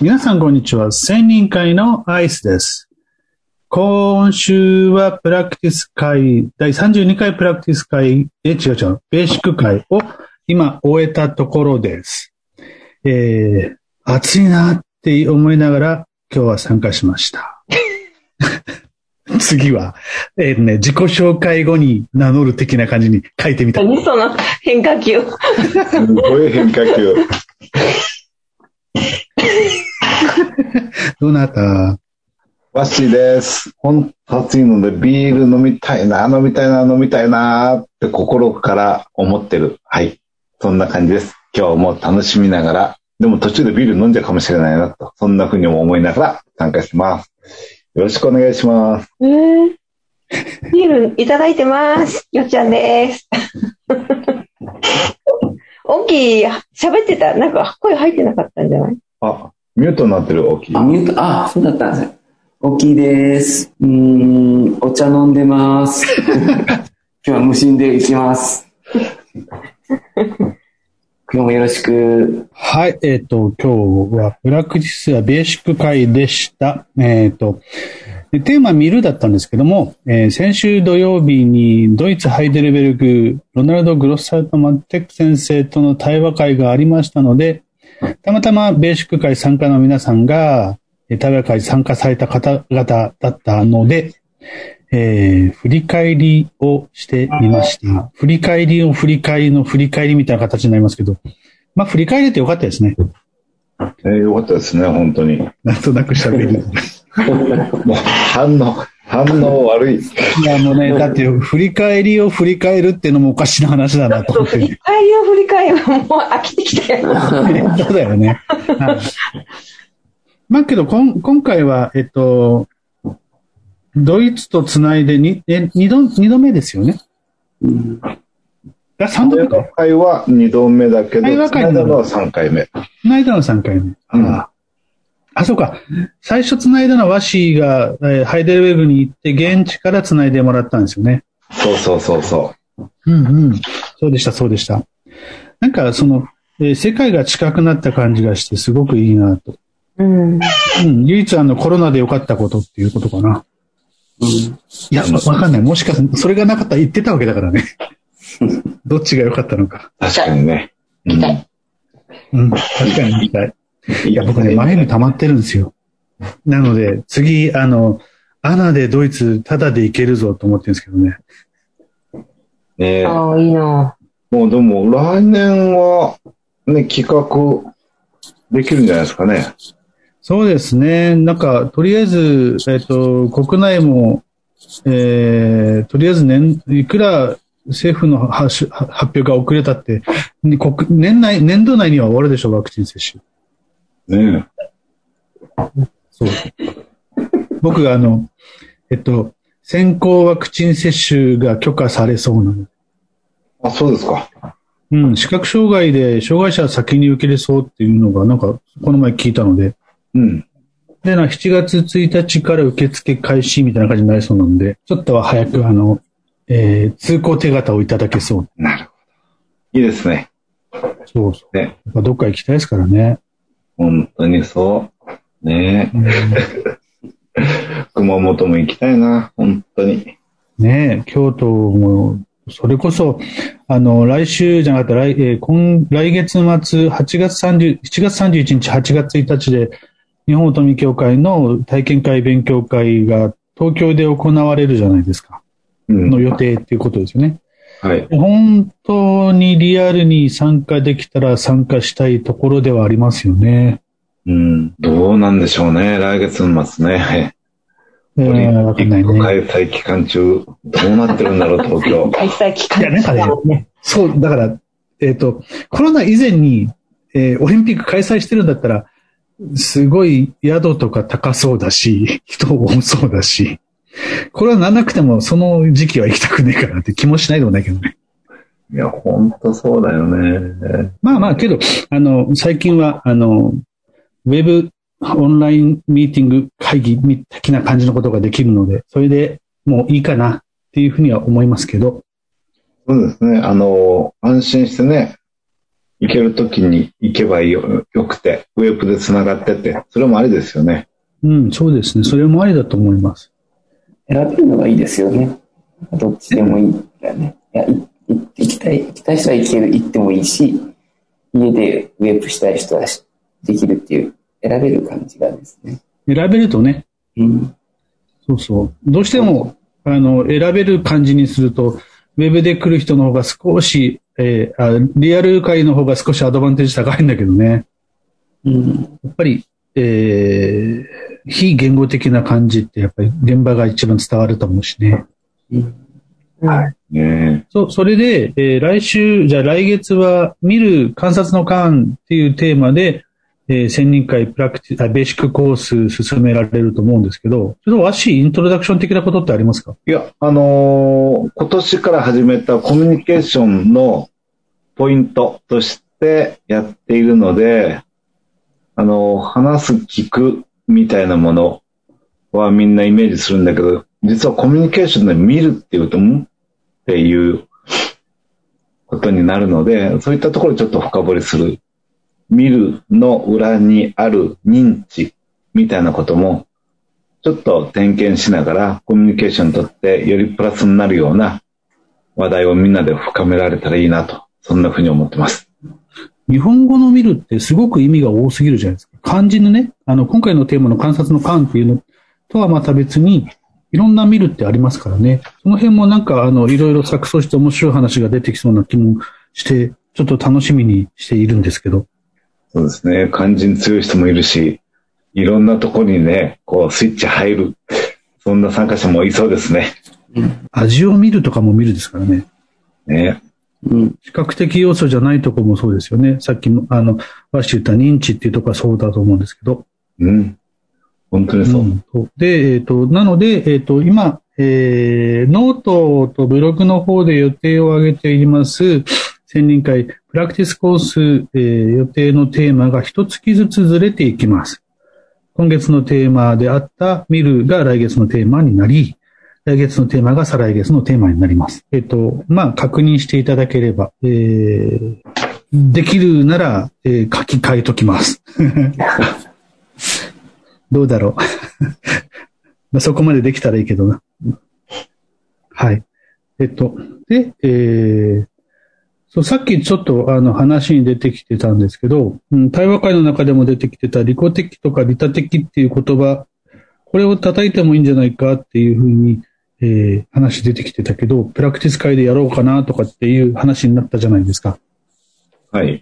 皆さんこんにちは。千人会のアイスです。今週はプラクティス会、第32回プラクティス会、え、違う違う、ベーシック会を今終えたところです。えー、暑いなって思いながら今日は参加しました。次は、えーね、自己紹介後に名乗る的な感じに書いてみた。何その変化球。すごい変化球。どなた？ワッシーです。ほんと暑いのでビール飲みたいな、飲みたいな、飲みたいなって心から思ってる。はい。そんな感じです。今日も楽しみながら、でも途中でビール飲んじゃうかもしれないなと、そんな風にも思いながら参加してます。よろしくお願いします。えー、ビールいただいてます。よっちゃんです。大きい、喋ってた。なんか声入ってなかったんじゃない？あ、ミュートになってる、大きいあ、。ミュート、あ、そうだったんですね。大きいです。うーん、お茶飲んでます。今日は無心で行きます。今日もよろしく。はい、えっ、と、今日はプラクティスはベーシック会でした。えっ、と、でテーマ見るだったんですけども、えー先週土曜日にドイツハイデルベルグ、ロナルド・グロッサルト・マッテック先生との対話会がありましたので、たまたまベーシック会参加の皆さんが、えー対話会参加された方々だったので、えー振り返りをしてみました。振り返りを振り返りの振り返りみたいな形になりますけど、まあ振り返れてよかったですね。えーよかったですね、本当に。なんとなく喋る。もう反応、反応悪い。いや、もうね、だって振り返りを振り返るっていうのもおかしな話だなと思って。振り返りを振り返りはもう飽きてきたよ。そうだよね。はいまあけど、こん今回は、えっと、ドイツとつないでにえ二度、二度目ですよね。うんあ、三度目か。会は2度目だけど、対話会つないだのは3回目。つないだの3回目。うんああ、そうか。最初つないだのはワシが、えーハイデルベルグに行って、現地からつないでもらったんですよね。そうそうそうそうんうん。そうでした、そうでした。なんか、その、えー世界が近くなった感じがして、すごくいいなと。うん。うん。唯一あの、コロナで良かったことっていうことかな。うんいや、わかんない。もしかそれがなかったら言ってたわけだからね。どっちが良かったのか。う。確かにね。うん痛いうん。確かに言いたい。いや、僕ね、前に溜まってるんですよ。なので、次、あの、アナでドイツ、タダで行けるぞと思ってるんですけどね。ねえああ、いいな。もうでも来年はね、企画できるんじゃないですかね。そうですね。なんか、とりあえず、えっ、と、国内も、えー、とりあえず年、いくら政府の発発表が遅れたって、に国年内、年度内には終わるでしょう、ワクチン接種。ねそう。僕があの、えっと、先行ワクチン接種が許可されそうなの。あ、そうですか。うん、視覚障害で障害者は先に受けれそうっていうのが、なんか、この前聞いたので、うん。で、な、7月1日から受付開始みたいな感じになりそうなので、ちょっとは早く、あの、えー、通行手形をいただけそう。なるほど。いいですね。そうそう。ね。どっか行きたいですからね。本当にそう。ねうんえ。熊本も行きたいな。本当に。ねえ、京都も、それこそ、あの、来週じゃなかった、来、えー今、来月末、8月30、7月31日、8月1日で、日本乙女協会の体験会勉強会が東京で行われるじゃないですか。うんの予定っていうことですよね。はい。本当にリアルに参加できたら参加したいところではありますよね。うん。どうなんでしょうね。来月の末ね。えオリンピ。ック開催期間中、どうなってるんだろう、東京。開催期間いや、なんかね、そう、だから、えっ、と、コロナ以前に、えーオリンピック開催してるんだったら、すごい宿とか高そうだし、人多そうだし、これはなんなくてもその時期は行きたくねえかなって気もしないでもないけどね。いや、本当そうだよね。まあまあ、けど、あの、最近は、あの、ウェブオンラインミーティング会議的な感じのことができるので、それでもういいかなっていうふうには思いますけど、そうですね。あの、安心してね、行けるときに行けばよよくて、ウェブで繋がってて、それもありですよね。うん、そうですね。それもありだと思います。選べるのがいいですよね。どっちでもいいんだよね。いや、いい行きたい、行きたい人は行ける、行ってもいいし、家でウェブしたい人はしできるっていう、選べる感じがですね。選べるとね、うん。そうそう。どうしても、あの、選べる感じにすると、ウェブで来る人の方が少し、えーあリアル界の方が少しアドバンテージ高いんだけどね。うん。やっぱり、えー非言語的な感じって、やっぱり現場が一番伝わると思うしね。はい。ねそう、それで、えー来週、じゃあ来月は、見る観察の間っていうテーマで、えー、専任会プラクティあ、ベーシックコース進められると思うんですけど、ちょっとわし、イントロダクション的なことってありますか？いや、あのー今年から始めたコミュニケーションのポイントとしてやっているので、あのー話す、聞くみたいなものはみんなイメージするんだけど、実はコミュニケーションで見るっていうと、んっていうことになるので、そういったところちょっと深掘りする。見るの裏にある認知みたいなこともちょっと点検しながらコミュニケーションとってよりプラスになるような話題をみんなで深められたらいいなと、そんなふうに思ってます。日本語の見るってすごく意味が多すぎるじゃないですか。漢字のね、あの、今回のテーマの観察の観っていうのとはまた別に、いろんな見るってありますからね。その辺もなんか、あの、いろいろ錯綜して面白い話が出てきそうな気もして、ちょっと楽しみにしているんですけど。そうですね。肝心強い人もいるし、いろんなところにね、こうスイッチ入る。そんな参加者もいそうですね。味を見るとかも見るですからね。ね。うん。視覚的要素じゃないとこもそうですよね。さっきも、あの、わし言った認知っていうとこはそうだと思うんですけど。うん。本当にそう。うで、えっ、と、なので、えっ、と、今、えー、ノートとブログの方で予定を挙げています、せんにん会、プラクティスコース、えー予定のテーマが一月ずつずれていきます。今月のテーマであった見るが来月のテーマになり、来月のテーマが再来月のテーマになります。えっ、と、まあ、確認していただければ、えー、できるなら、えー書き換えときます。どうだろう。まあそこまでできたらいいけどな。はい。えっと、で、えー、そう、さっきちょっとあの話に出てきてたんですけど、うん、対話会の中でも出てきてた利己的とか利他的っていう言葉、これを叩いてもいいんじゃないかっていうふうに、えー、話出てきてたけど、プラクティス会でやろうかなとかっていう話になったじゃないですか。はい。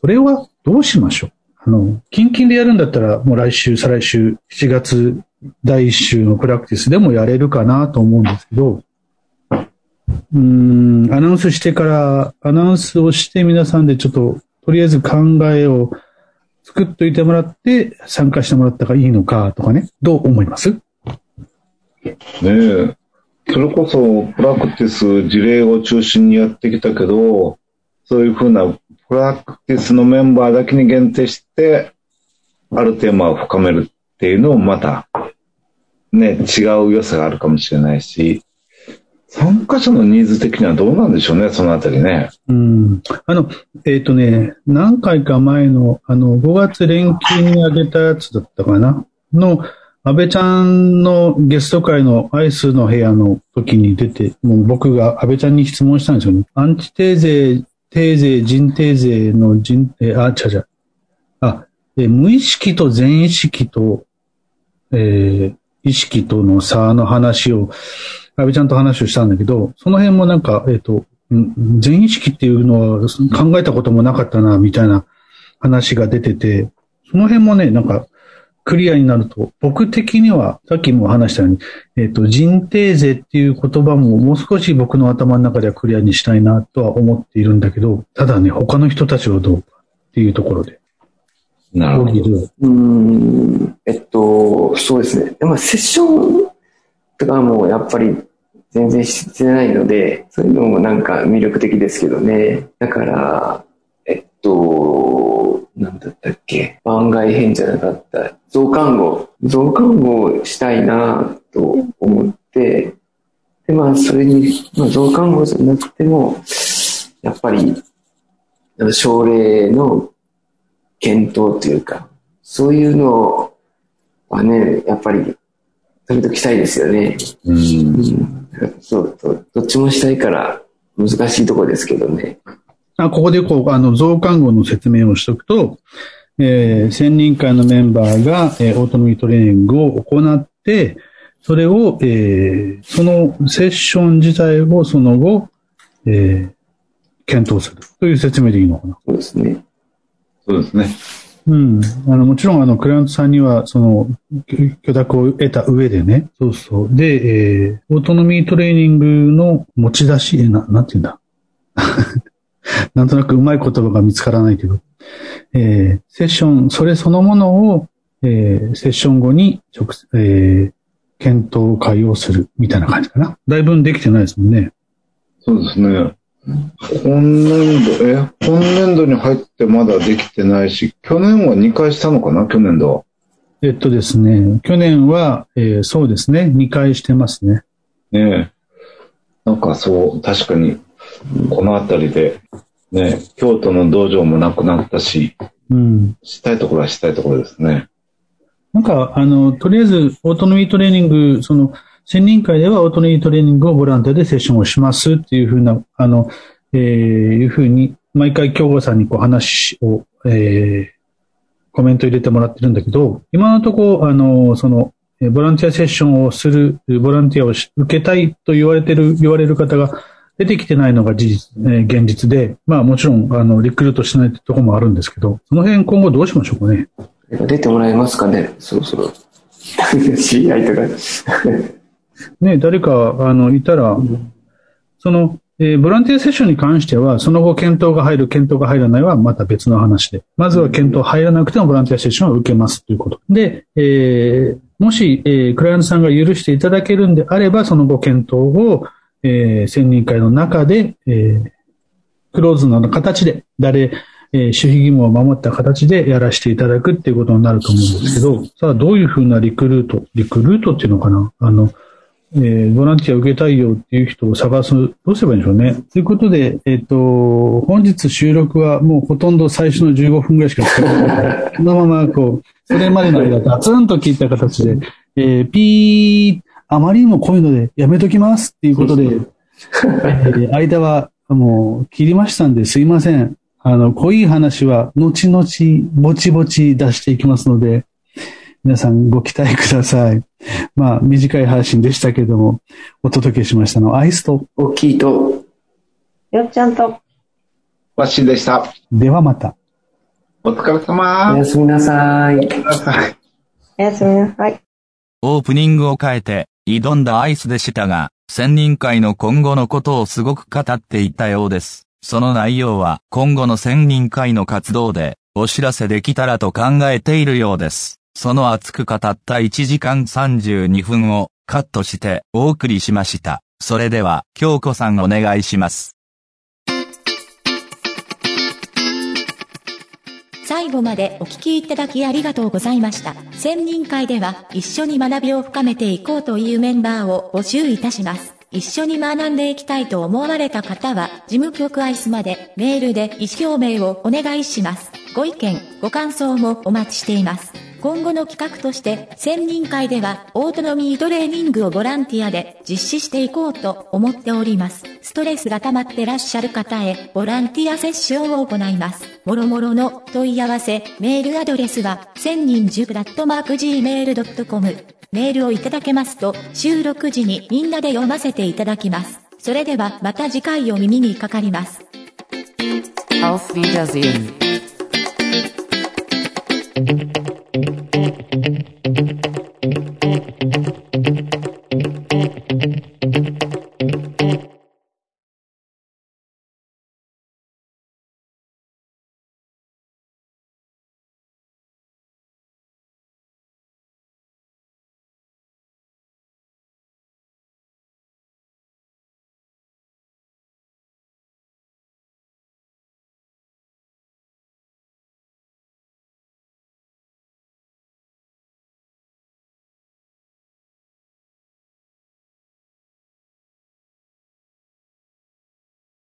それはどうしましょう？あの、近々でやるんだったら、もう来週、再来週、7月第1週のプラクティスでもやれるかなと思うんですけど、うーん、アナウンスしてから、アナウンスをして皆さんでちょっと、とりあえず考えを作っといてもらって、参加してもらったらいいのかとかね、どう思います？ねえ。それこそ、プラクティス事例を中心にやってきたけど、そういうふうなプラクティスのメンバーだけに限定して、あるテーマを深めるっていうのもまた、ね、違う良さがあるかもしれないし、参加者のニーズ的にはどうなんでしょうね、そのあたりね。うん。あの、えっ、とね、何回か前の、あの、5月連休にあげたやつだったかな？の、安倍ちゃんのゲスト会のアイスの部屋の時に出て、もう僕が安倍ちゃんに質問したんですよね。アンチテーゼ、テーゼ、人テーゼの人、えー、あ、ちゃちゃ。あ、え、無意識と全意識と、えー意識との差の話を、安倍ちゃんと話をしたんだけど、その辺もなんか、えっ、と、全意識っていうのは考えたこともなかったな、みたいな話が出てて、その辺もね、なんか、クリアになると、僕的には、さっきも話したように、えっ、と、人定税っていう言葉ももう少し僕の頭の中ではクリアにしたいなとは思っているんだけど、ただね、他の人たちはどうかっていうところで。なるほど。どうん、えっと、そうですね。でもセッションとかはもうやっぱり全然してないので、そういうのもなんか魅力的ですけどね。だから、えっと、なんだったっけ？番外編じゃなかった。増刊号。増刊号したいなと思って、で、まあ、それに、まあ、増刊号じゃなくても、やっぱり、あの症例の検討というか、そういうのはね、やっぱり、時々したいですよね。うん。うん。そう、どどっちもしたいから難しいところですけどね。あここでこう、あの、増刊号の説明をしておくと、えー、専任会のメンバーが、えーオートノミートレーニングを行って、それを、えーそのセッション自体をその後、えー検討するという説明でいいのかな。そうですね。そうですね。うん。あの、もちろん、あの、クライアントさんには、その、許許諾を得た上でね、そうそう。で、えー、オートノミートレーニングの持ち出し、え、な、なんて言うんだ。なんとなくうまい言葉が見つからないけど、えー、セッション、それそのものを、えー、セッション後に直、えー、検討会をする、みたいな感じかな。だいぶできてないですもんね。そうですね。今年度、え、今年度に入ってまだできてないし、去年は2回したのかな？去年度は。えっとですね、去年は、えー、そうですね、2回してますね。ねえ。なんかそう、確かに、この辺りで、ね、京都の道場もなくなったし、うん。したいところはしたいところですね。なんか、あの、とりあえず、オートノミートレーニング、その、専任会ではオートノミートレーニングをボランティアでセッションをしますっていうふうな、あの、えーいうふうに、毎回京子さんにこう話を、えーコメント入れてもらってるんだけど、今のところ、あの、その、えーボランティアセッションをする、ボランティアをし受けたいと言われてる、言われる方が出てきてないのが事実、えー現実で、まあもちろん、あの、リクルートしないってところもあるんですけど、その辺今後どうしましょうかね。出てもらえますかねそろそろ。知り合いとか。ね、誰か、あの、いたら、その、えーボランティアセッションに関しては、その後検討が入る、検討が入らないはまた別の話で。まずは検討入らなくてもボランティアセッションを受けますということ。で、えーもし、えークライアントさんが許していただけるんであれば、その後検討を、えー専任会の中で、えークローズの形で、誰、えー守秘義務を守った形でやらせていただくっていうことになると思うんですけど、さあ、どういうふうなリクルート、リクルートっていうのかな？あの、えーボランティア受けたいよっていう人を探す、どうすればいいんでしょうね？ということで、えっ、と、本日収録はもうほとんど最初の15分ぐらいしか使ってない。このまま、こう、それまでの間、ガツンと聞いた形で、えーピー、あまりにも濃いのでやめときますっていうことで、えー間はもう切りましたんですいません。あの、濃い話は後々ぼちぼち出していきますので、皆さんご期待ください。まあ、短い配信でしたけども、お届けしましたのはアイスと、大きいと、よっちゃんと、わっしーでした。ではまた。お疲れお様。やすみなさい。おやすみなさい。おやすみなさい。オープニングを変えて、挑んだアイスでしたが、仙人会の今後のことをすごく語っていたようです。その内容は今後の仙人会の活動でお知らせできたらと考えているようです。その熱く語った1時間32分をカットしてお送りしました。それでは、京子さんお願いします。最後までお聞きいただきありがとうございました。専任会では一緒に学びを深めていこうというメンバーを募集いたします。一緒に学んでいきたいと思われた方は、事務局アイスまでメールで意思表明をお願いします。ご意見、ご感想もお待ちしています。今後の企画として、専任会では、オートノミートレーニングをボランティアで実施していこうと思っております。ストレスが溜まってらっしゃる方へ、ボランティアセッションを行います。もろもろの問い合わせ、メールアドレスは、千人塾ダットマーク Gmail.com。メールをいただけますと、収録時にみんなで読ませていただきます。それではまた次回お耳にかかります。Auf Wiedersehen. mm-hmm.